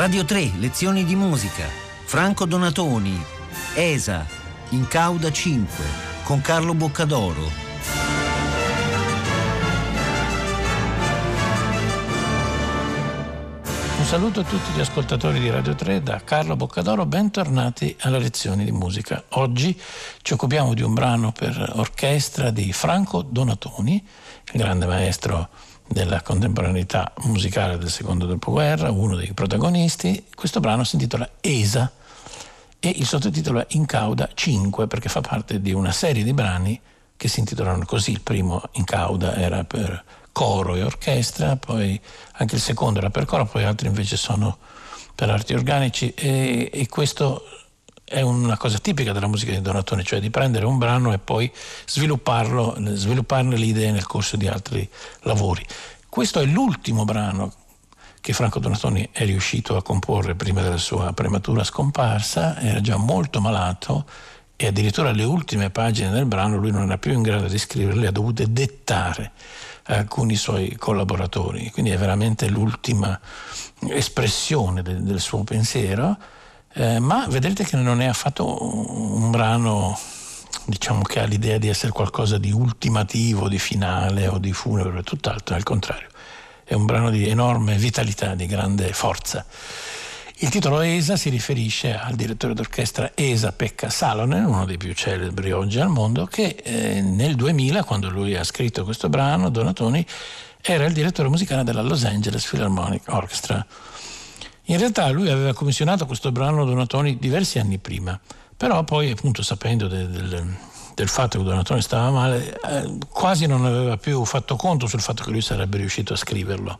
Radio 3, lezioni di musica. Franco Donatoni, ESA, in Cauda 5, con Carlo Boccadoro. Un saluto a tutti gli ascoltatori di Radio 3 da Carlo Boccadoro, bentornati alle lezioni di musica. Oggi ci occupiamo di un brano per orchestra di Franco Donatoni, il grande maestro della contemporaneità musicale del secondo dopoguerra, uno dei protagonisti. Questo brano si intitola Esa e il sottotitolo è In cauda 5 perché fa parte di una serie di brani che si intitolano così. Il primo in cauda era per coro e orchestra, poi anche il secondo era per coro, poi altri invece sono per arti organici e, e questo è una cosa tipica della musica di Donatoni, cioè di prendere un brano e poi svilupparlo, svilupparne le idee nel corso di altri lavori. Questo è l'ultimo brano che Franco Donatoni è riuscito a comporre prima della sua prematura scomparsa, era già molto malato e addirittura le ultime pagine del brano lui non era più in grado di scriverle, ha dovute dettare alcuni suoi collaboratori, quindi è veramente l'ultima espressione del, del suo pensiero, eh, ma vedrete che non è affatto un brano diciamo che ha l'idea di essere qualcosa di ultimativo, di finale o di funebre, tutt'altro, al contrario, è un brano di enorme vitalità, di grande forza. Il titolo ESA si riferisce al direttore d'orchestra ESA Pekka Salonen, uno dei più celebri oggi al mondo, che eh, nel 2000, quando lui ha scritto questo brano, Donatoni, era il direttore musicale della Los Angeles Philharmonic Orchestra. In realtà lui aveva commissionato questo brano Donatoni diversi anni prima, però poi appunto sapendo del, del, del fatto che Donatoni stava male, eh, quasi non aveva più fatto conto sul fatto che lui sarebbe riuscito a scriverlo.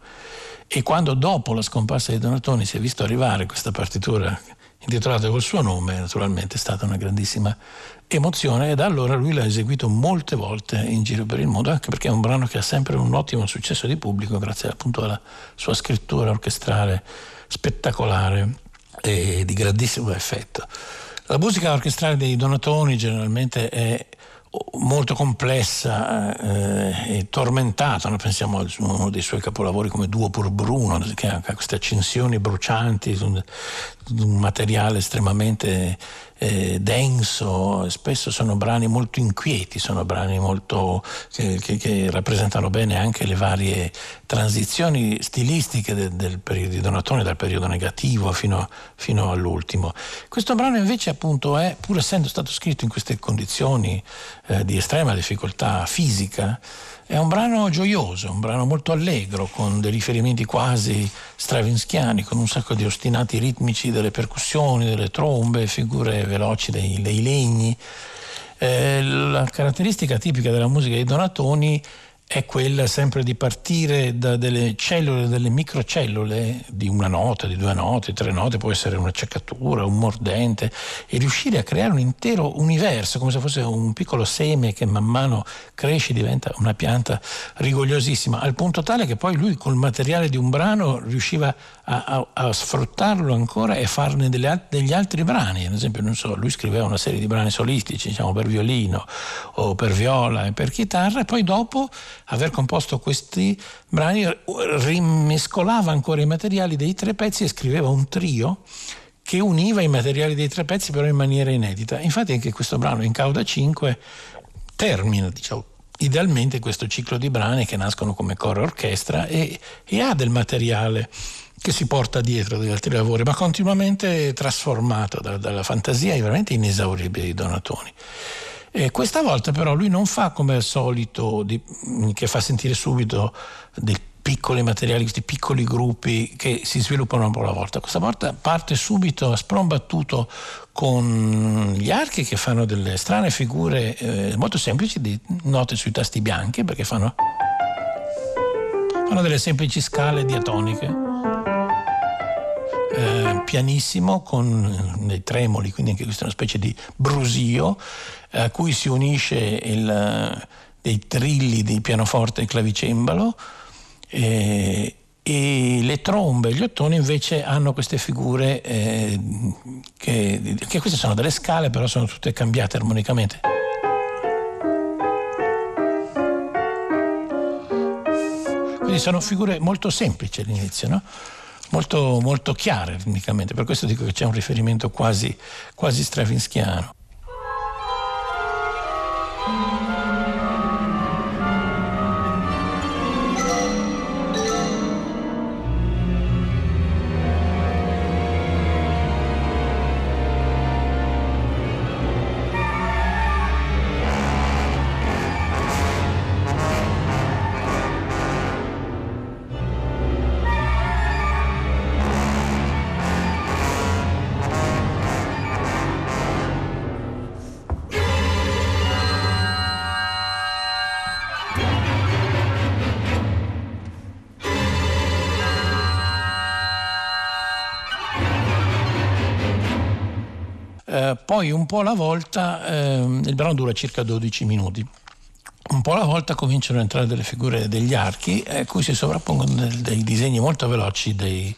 E quando dopo la scomparsa di Donatoni si è visto arrivare questa partitura intitolata col suo nome, naturalmente è stata una grandissima emozione e da allora lui l'ha eseguito molte volte in giro per il mondo, anche perché è un brano che ha sempre un ottimo successo di pubblico grazie appunto alla sua scrittura orchestrale spettacolare e di grandissimo effetto. La musica orchestrale dei Donatoni generalmente è molto complessa eh, e tormentata. Noi pensiamo a uno dei suoi capolavori come Duo pur Bruno, che ha queste accensioni brucianti, un, un materiale estremamente eh, denso, spesso sono brani molto inquieti, sono brani molto, che, che, che, rappresentano bene anche le varie transizioni stilistiche de, del periodo di Donatone, dal periodo negativo fino, fino, all'ultimo. Questo brano invece appunto è, pur essendo stato scritto in queste condizioni eh, di estrema difficoltà fisica, è un brano gioioso, un brano molto allegro, con dei riferimenti quasi stravinschiani, con un sacco di ostinati ritmici delle percussioni, delle trombe, figure veloci dei, dei legni. Eh, la caratteristica tipica della musica di Donatoni è quella sempre di partire da delle cellule, delle microcellule di una nota, di due note, tre note, può essere una ceccatura, un mordente, e riuscire a creare un intero universo, come se fosse un piccolo seme che man mano cresce, diventa una pianta rigogliosissima, al punto tale che poi lui col materiale di un brano riusciva a, a, a sfruttarlo ancora e farne delle, degli altri brani. Ad esempio, non so, lui scriveva una serie di brani solistici, diciamo per violino o per viola e per chitarra, e poi dopo aver composto questi brani rimescolava ancora i materiali dei tre pezzi e scriveva un trio che univa i materiali dei tre pezzi però in maniera inedita. Infatti anche questo brano in Cauda 5 termina, diciamo, idealmente questo ciclo di brani che nascono come coro orchestra e, e ha del materiale che si porta dietro degli altri lavori, ma continuamente trasformato da, dalla fantasia veramente inesauribile di Donatoni. E questa volta però lui non fa come al solito, di, che fa sentire subito dei piccoli materiali, questi piccoli gruppi che si sviluppano un po' alla volta. Questa volta parte subito a sprombattuto con gli archi che fanno delle strane figure eh, molto semplici di note sui tasti bianchi perché fanno, fanno delle semplici scale diatoniche eh, pianissimo con dei tremoli, quindi anche questa è una specie di brusio a cui si unisce il, dei trilli di pianoforte e clavicembalo e, e le trombe e gli ottoni invece hanno queste figure eh, che, che queste sono delle scale però sono tutte cambiate armonicamente. Quindi sono figure molto semplici all'inizio, no? Molto, molto chiare ritmicamente, per questo dico che c'è un riferimento quasi, quasi stravinschiano. Poi un po' alla volta, eh, il brano dura circa 12 minuti, un po' alla volta cominciano ad entrare delle figure degli archi a cui si sovrappongono dei, dei disegni molto veloci dei,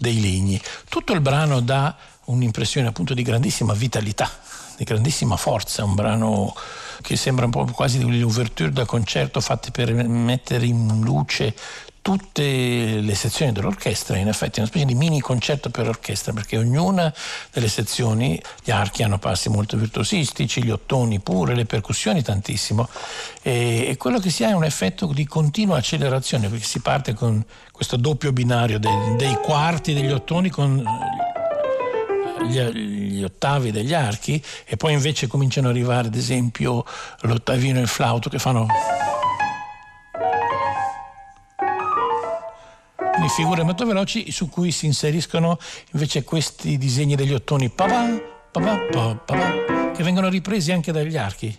dei legni. Tutto il brano dà un'impressione appunto di grandissima vitalità, di grandissima forza, un brano che sembra un po' quasi delle ouverture da concerto fatte per mettere in luce tutte le sezioni dell'orchestra, in effetti una specie di mini concerto per orchestra, perché ognuna delle sezioni, gli archi hanno passi molto virtuosistici, gli ottoni pure, le percussioni tantissimo, e, e quello che si ha è un effetto di continua accelerazione, perché si parte con questo doppio binario dei, dei quarti degli ottoni con gli, gli, ottavi degli archi e poi invece cominciano ad arrivare ad esempio l'ottavino e il flauto che fanno quindi figure molto veloci su cui si inseriscono invece questi disegni degli ottoni papà, papà, papà, che vengono ripresi anche dagli archi.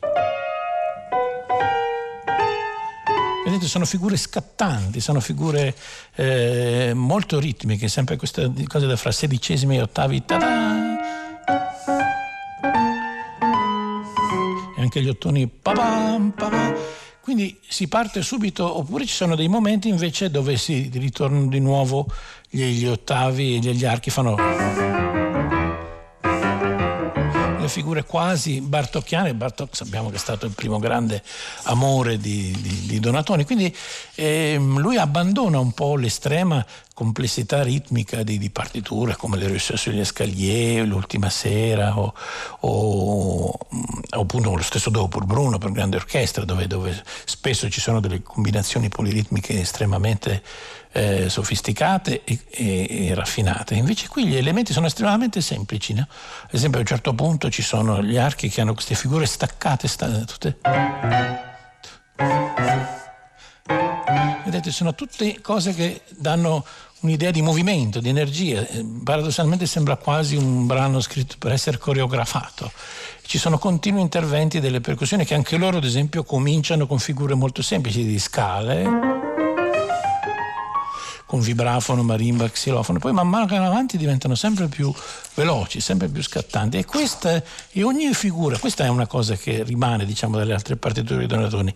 Vedete, sono figure scattanti, sono figure eh, molto ritmiche, sempre queste cose da fra sedicesimi e ottavi. Ta-da! E anche gli ottoni papà, papà. Quindi si parte subito, oppure ci sono dei momenti invece dove si ritornano di nuovo gli, gli ottavi e gli archi fanno figure quasi bartocchiane. Bartok sappiamo che è stato il primo grande amore di, di, di Donatoni, quindi eh, lui abbandona un po' l'estrema complessità ritmica di, di partiture come le Russe sugli Escalier, l'ultima sera o, o, o appunto lo stesso dopo il Bruno per grande orchestra dove, dove spesso ci sono delle combinazioni poliritmiche estremamente eh, sofisticate e, e, e, raffinate. Invece qui gli elementi sono estremamente semplici. No? Ad esempio a un certo punto ci sono gli archi che hanno queste figure staccate, sta, tutte... Vedete, sono tutte cose che danno un'idea di movimento, di energia. Paradossalmente sembra quasi un brano scritto per essere coreografato. Ci sono continui interventi delle percussioni che anche loro, ad esempio, cominciano con figure molto semplici di scale con vibrafono, marimba, xilofono, poi man mano che vanno avanti diventano sempre più veloci, sempre più scattanti. E, questa, e ogni figura, questa è una cosa che rimane diciamo dalle altre partiture di Donatoni,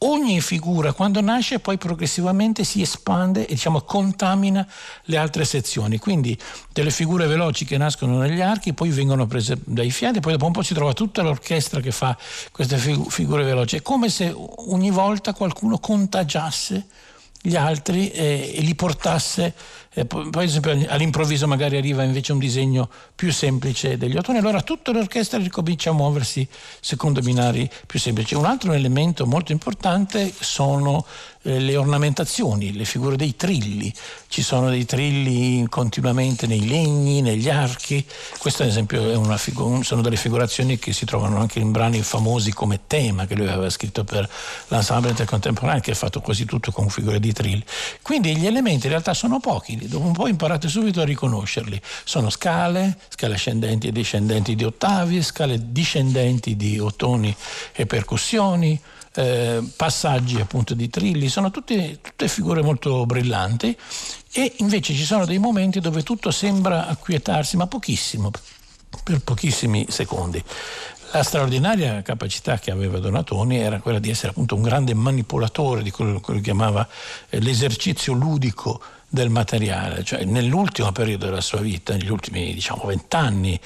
ogni figura quando nasce poi progressivamente si espande e diciamo contamina le altre sezioni, quindi delle figure veloci che nascono negli archi poi vengono prese dai fiati, poi dopo un po' si trova tutta l'orchestra che fa queste figure veloci, è come se ogni volta qualcuno contagiasse gli altri e, e li portasse eh, poi all'improvviso magari arriva invece un disegno più semplice degli ottoni, allora tutta l'orchestra ricomincia a muoversi secondo binari più semplici. Un altro elemento molto importante sono eh, le ornamentazioni, le figure dei trilli. Ci sono dei trilli continuamente nei legni, negli archi. Questo ad esempio figu- sono delle figurazioni che si trovano anche in brani famosi come Tema, che lui aveva scritto per l'ensemble intercontemporaneo, che è fatto quasi tutto con figure di trilli. Quindi gli elementi in realtà sono pochi, dopo un po' imparate subito a riconoscerli. Sono scale, scale ascendenti e discendenti di ottavi, scale discendenti di ottoni e percussioni eh, passaggi appunto di trilli, sono tutte, tutte figure molto brillanti e invece ci sono dei momenti dove tutto sembra acquietarsi, ma pochissimo, per pochissimi secondi. La straordinaria capacità che aveva Donatoni era quella di essere appunto un grande manipolatore di quello che chiamava eh, l'esercizio ludico del materiale, cioè nell'ultimo periodo della sua vita, negli ultimi diciamo vent'anni,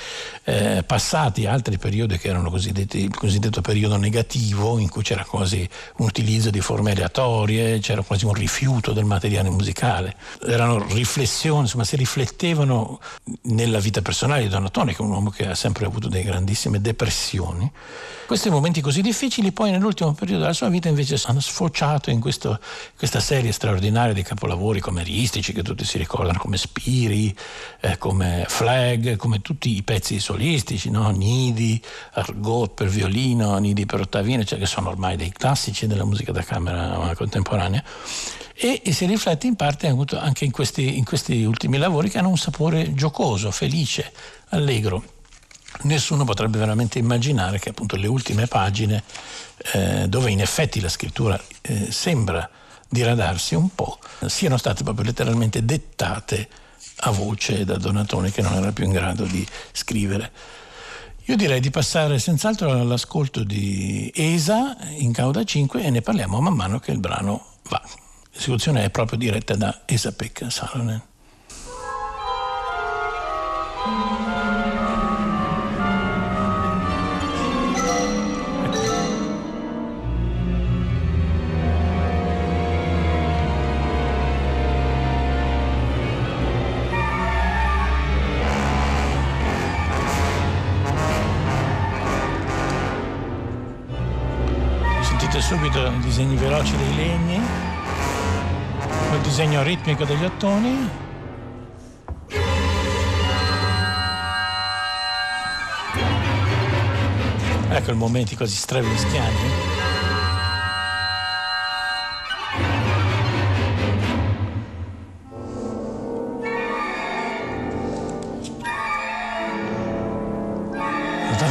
eh, passati altri periodi che erano il cosiddetto periodo negativo, in cui c'era quasi un utilizzo di forme aleatorie, c'era quasi un rifiuto del materiale musicale, erano riflessioni, insomma si riflettevano nella vita personale di Donatoni, che è un uomo che ha sempre avuto delle grandissime depressioni. Questi momenti così difficili poi nell'ultimo periodo della sua vita invece hanno sfociato in questo, questa serie straordinaria di capolavori cameristici che tutti si ricordano come Spiri, eh, come Flag, come tutti i pezzi solistici, no? Nidi, Argot per violino, Nidi per ottavino, cioè che sono ormai dei classici della musica da camera contemporanea. E, e, si riflette in parte anche in questi, in questi ultimi lavori che hanno un sapore giocoso, felice, allegro nessuno potrebbe veramente immaginare che appunto le ultime pagine, eh, dove in effetti la scrittura eh, sembra diradarsi un po', siano state proprio letteralmente dettate a voce da Donatone che non era più in grado di scrivere. Io direi di passare senz'altro all'ascolto di Esa in Cauda 5 e ne parliamo man mano che il brano va. L'esecuzione è proprio diretta da Esa Pekka Salonen. Subito i disegni veloci dei legni, il disegno ritmico degli ottoni. Ecco i momenti così stravinschiani.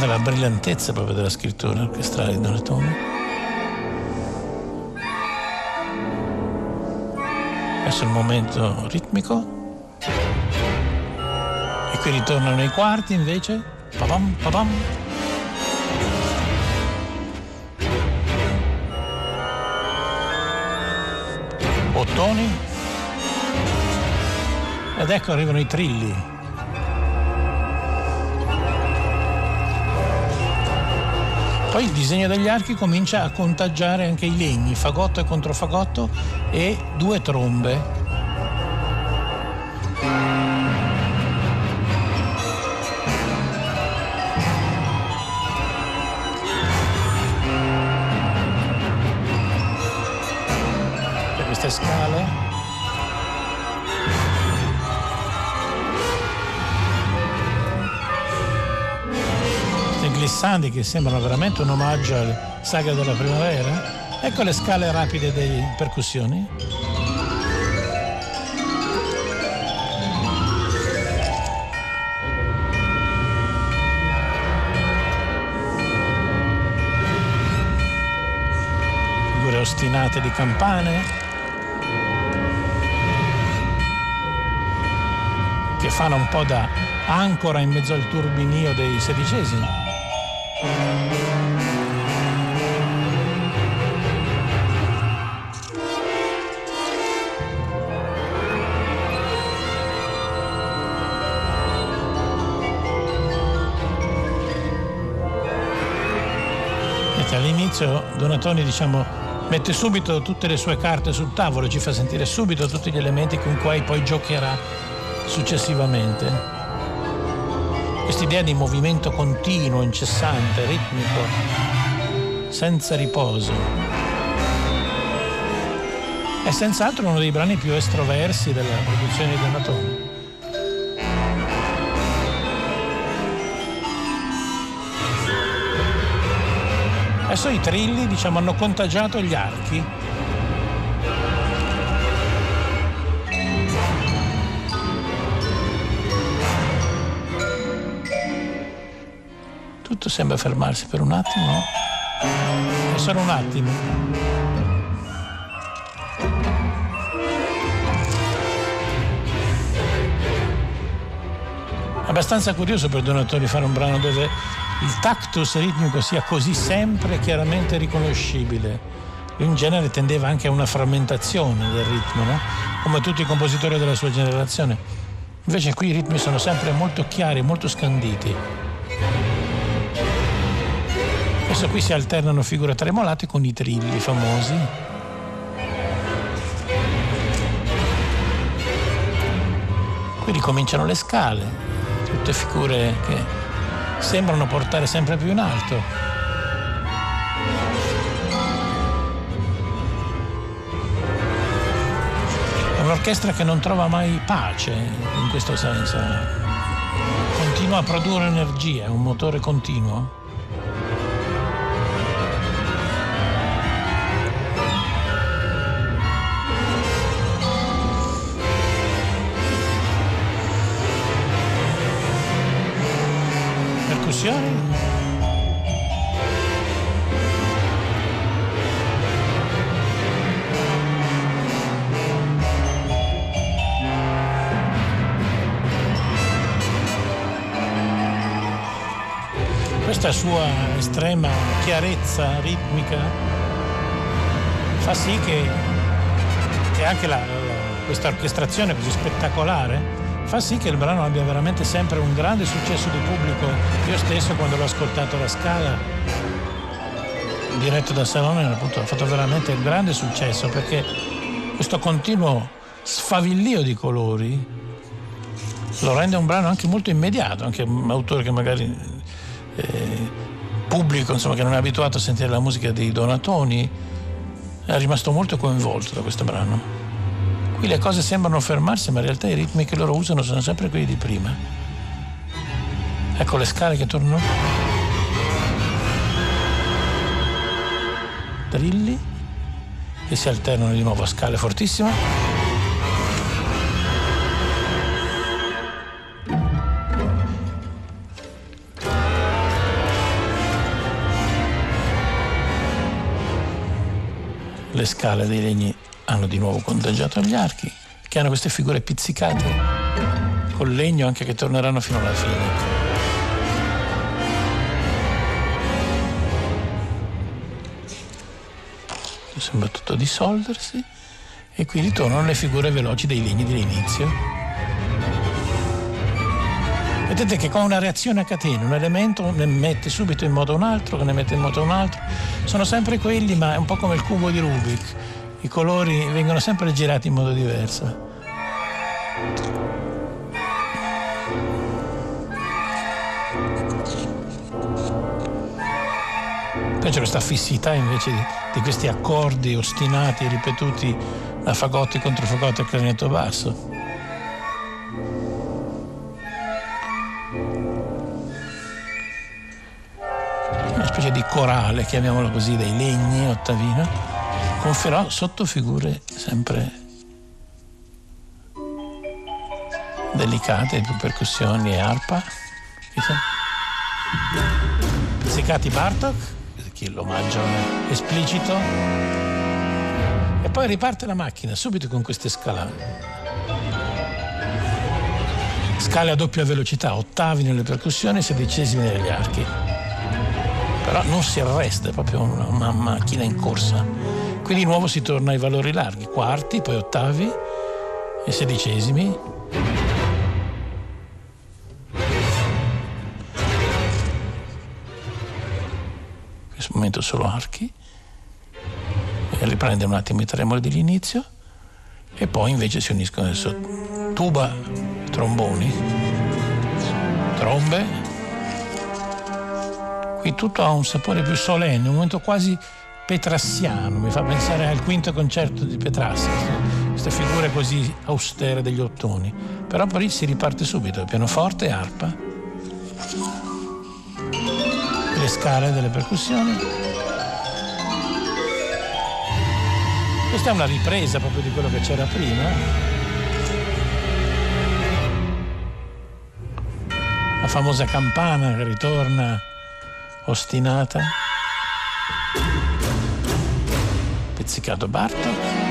La brillantezza proprio della scrittura orchestrale di Donatoni. Adesso il momento ritmico. E qui ritornano i quarti invece. Papam, papam. Ottoni. Ed ecco arrivano i trilli. Poi il disegno degli archi comincia a contagiare anche i legni, fagotto e controfagotto e due trombe. Per queste scale. glissandi che sembrano veramente un omaggio alle saghe della primavera. Ecco le scale rapide delle percussioni. Figure ostinate di campane. Che fanno un po' da ancora in mezzo al turbinio dei sedicesimi. All'inizio Donatoni diciamo, mette subito tutte le sue carte sul tavolo, ci fa sentire subito tutti gli elementi con cui poi giocherà successivamente quest'idea di movimento continuo, incessante, ritmico, senza riposo. È senz'altro uno dei brani più estroversi della produzione di Donatoni. Adesso i trilli diciamo, hanno contagiato gli archi tutto sembra fermarsi per un attimo. È solo un attimo. Abbastanza curioso per Donatori fare un brano dove il tactus ritmico sia così sempre chiaramente riconoscibile. In genere tendeva anche a una frammentazione del ritmo, no? come tutti i compositori della sua generazione. Invece qui i ritmi sono sempre molto chiari, molto scanditi. Adesso qui si alternano figure tremolate con i trilli famosi. Qui ricominciano le scale, tutte figure che sembrano portare sempre più in alto. un'orchestra che non trova mai pace in questo senso. Continua a produrre energia, è un motore continuo. Percussioni? questa sua estrema chiarezza ritmica fa sì che, che anche la, questa orchestrazione così spettacolare fa sì che il brano abbia veramente sempre un grande successo di pubblico. Io stesso quando l'ho ascoltato alla Scala, diretto da Salone, appunto, ha fatto veramente un grande successo perché questo continuo sfavillio di colori lo rende un brano anche molto immediato, anche un autore che magari eh, pubblico insomma, che non è abituato a sentire la musica dei Donatoni è rimasto molto coinvolto da questo brano. Qui le cose sembrano fermarsi, ma in realtà i ritmi che loro usano sono sempre quelli di prima. Ecco le scale che tornano. Drilli che si alternano di nuovo a scale fortissime. Le scale dei legni hanno di nuovo contagiato gli archi, che hanno queste figure pizzicate col legno anche che torneranno fino alla fine. Sembra tutto dissolversi e qui ritornano le figure veloci dei legni dell'inizio. Vedete che con una reazione a catena un elemento ne mette subito in moto un altro, che ne mette in moto un altro. Sono sempre quelli, ma è un po' come il cubo di Rubik. I colori vengono sempre girati in modo diverso. Poi c'è questa fissità invece di, di questi accordi ostinati, ripetuti da fagotti contro fagotti a clarinetto basso. Di corale, chiamiamolo così, dei legni, ottavino, con però sottofigure sempre delicate, di percussioni e arpa. Pizzicati Bartok, chi l'omaggio esplicito. E poi riparte la macchina subito con queste scalate. Scale a doppia velocità, ottavi nelle percussioni, sedicesimi negli archi però non si arresta, è proprio una, una macchina in corsa. Qui di nuovo si torna ai valori larghi, quarti, poi ottavi e sedicesimi. In questo momento solo archi. E riprende un attimo i tremoli dell'inizio e poi invece si uniscono adesso tuba, tromboni, trombe Qui tutto ha un sapore più solenne, un momento quasi petrassiano, mi fa pensare al quinto concerto di Petrassi, queste figure così austere degli ottoni. Però poi si riparte subito, pianoforte arpa, le scale delle percussioni. Questa è una ripresa proprio di quello che c'era prima. La famosa campana che ritorna ostinata, pizzicato Bartok.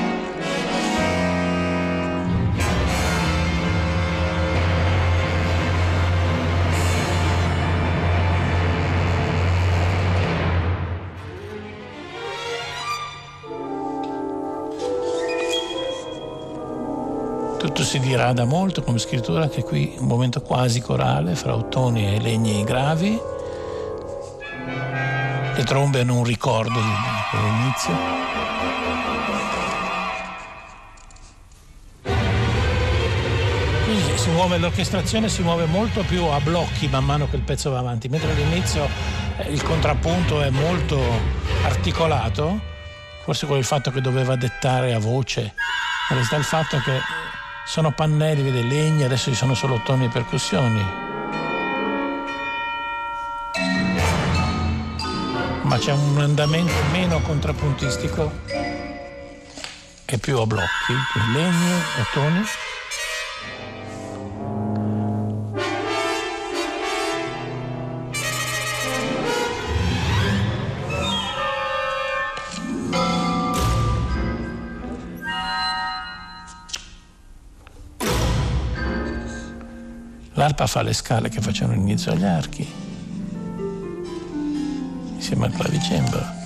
Tutto si dirada molto come scrittura, anche qui un momento quasi corale fra ottoni e legni gravi. Le trombe un ricordo dell'inizio. si muove l'orchestrazione si muove molto più a blocchi man mano che il pezzo va avanti, mentre all'inizio eh, il contrappunto è molto articolato, forse con il fatto che doveva dettare a voce, realtà il fatto che sono pannelli, vede, legni, adesso ci sono solo toni e percussioni. Ma c'è un andamento meno contrappuntistico e più a blocchi, legni e toni. L'arpa fa le scale che facevano all'inizio agli archi, insieme al clavicembalo.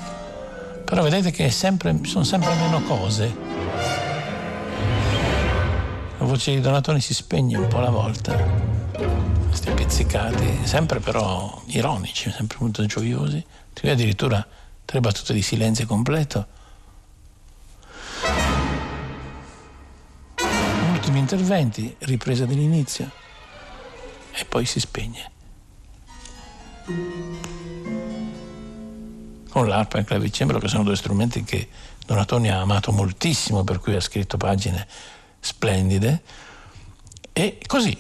Però vedete che sempre, sono sempre meno cose. La voce di Donatoni si spegne un po' alla volta, questi pizzicati, sempre però ironici, sempre molto gioiosi. Qui addirittura tre battute di silenzio completo. Ultimi interventi, ripresa dell'inizio e poi si spegne. Con l'arpa e il clavicembalo, che sono due strumenti che Donatoni ha amato moltissimo, per cui ha scritto pagine splendide. E così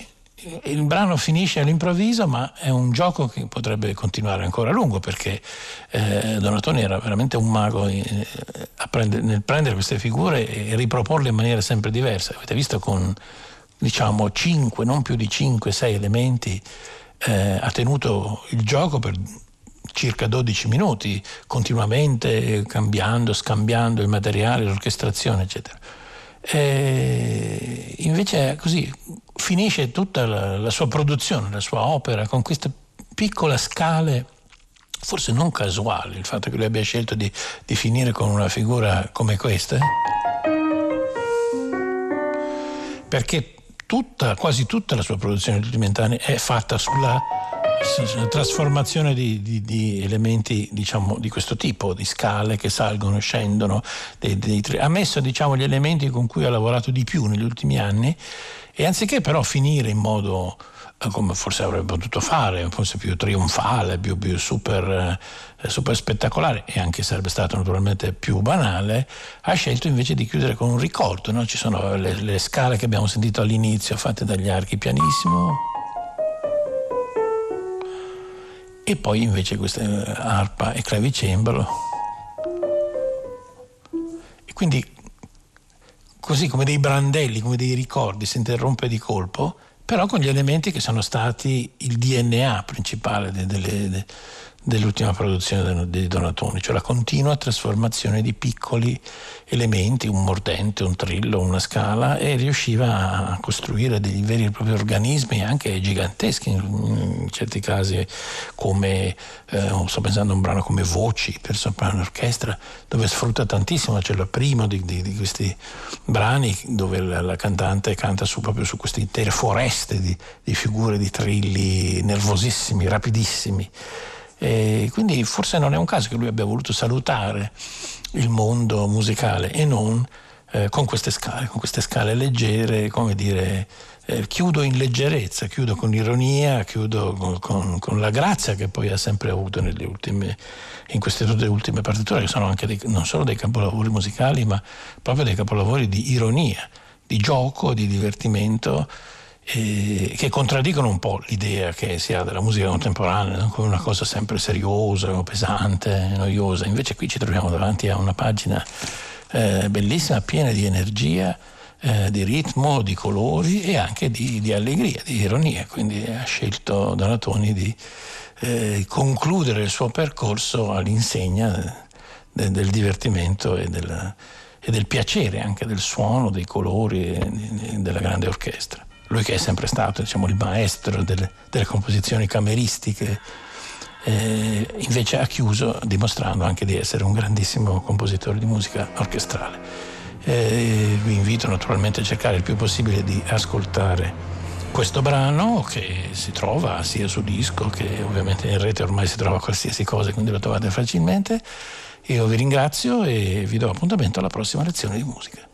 il brano finisce all'improvviso, ma è un gioco che potrebbe continuare ancora a lungo perché eh, Donatoni era veramente un mago eh, prendere, nel prendere queste figure e riproporle in maniera sempre diversa. Avete visto con diciamo 5, non più di 5-6 elementi, eh, ha tenuto il gioco per circa 12 minuti, continuamente cambiando, scambiando il materiale, l'orchestrazione, eccetera. E invece così finisce tutta la, la sua produzione, la sua opera con queste piccole scale forse non casuali il fatto che lui abbia scelto di, di finire con una figura come questa perché tutta, quasi tutta la sua produzione negli ultimi vent'anni è fatta sulla trasformazione di, di, di, elementi diciamo, di questo tipo, di scale che salgono, scendono, dei, dei, ha messo diciamo, gli elementi con cui ha lavorato di più negli ultimi anni e anziché però finire in modo come forse avrebbe potuto fare, forse più trionfale, più, più super, eh, super, spettacolare e anche sarebbe stato naturalmente più banale, ha scelto invece di chiudere con un ricordo. No? Ci sono le, le scale che abbiamo sentito all'inizio fatte dagli archi pianissimo e poi invece questa eh, arpa e clavicembalo. E quindi così come dei brandelli, come dei ricordi, si interrompe di colpo però con gli elementi che sono stati il DNA principale de, de, de, dell'ultima produzione di Donatoni, cioè la continua trasformazione di piccoli elementi, un mordente, un trillo, una scala, e riusciva a costruire dei veri e propri organismi anche giganteschi in certi casi, come eh, sto pensando a un brano come Voci per soprano orchestra, dove sfrutta tantissimo, c'è il primo di, di, di questi brani dove la, la, cantante canta su, proprio su queste intere foreste di, di figure, di trilli nervosissimi, rapidissimi. E quindi forse non è un caso che lui abbia voluto salutare il mondo musicale e non eh, con queste scale, con queste scale leggere, come dire, eh, chiudo in leggerezza, chiudo con ironia, chiudo con, con, con, la grazia che poi ha sempre avuto ultime, in queste due ultime partiture, che sono anche dei, non solo dei capolavori musicali, ma proprio dei capolavori di ironia, di gioco, di divertimento eh, che contraddicono un po' l'idea che si ha della musica contemporanea no? come una cosa sempre seriosa, pesante, noiosa. Invece qui ci troviamo davanti a una pagina eh, bellissima, piena di energia, eh, di ritmo, di colori e anche di, di, allegria, di ironia. Quindi ha scelto Donatoni di eh, concludere il suo percorso all'insegna de, del divertimento e del, e del piacere anche del suono, dei colori e della grande orchestra lui che è sempre stato diciamo, il maestro delle, delle composizioni cameristiche, eh, invece ha chiuso dimostrando anche di essere un grandissimo compositore di musica orchestrale. Eh, vi invito naturalmente a cercare il più possibile di ascoltare questo brano che si trova sia su disco che ovviamente in rete ormai si trova qualsiasi cosa, quindi lo trovate facilmente. Io vi ringrazio e vi do appuntamento alla prossima lezione di musica.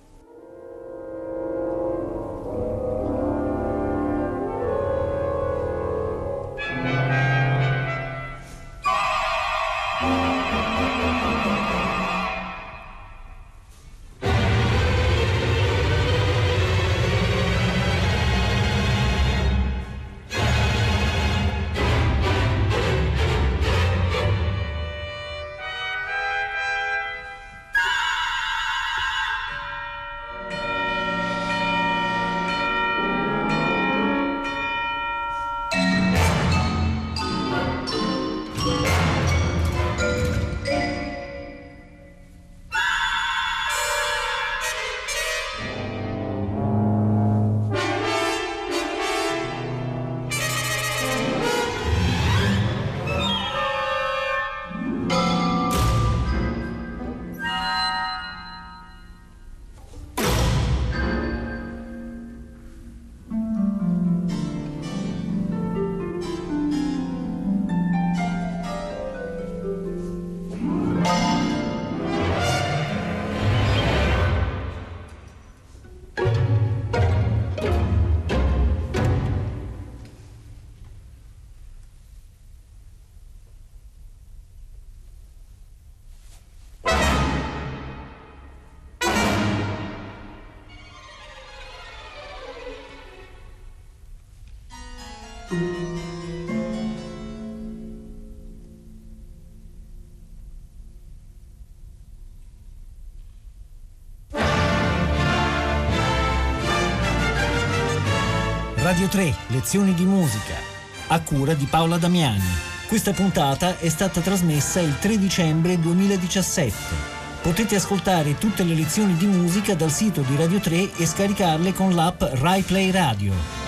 Radio 3, lezioni di musica, a cura di Paola Damiani. Questa puntata è stata trasmessa il 3 dicembre 2017. Potete ascoltare tutte le lezioni di musica dal sito di Radio 3 e scaricarle con l'app RaiPlay Radio.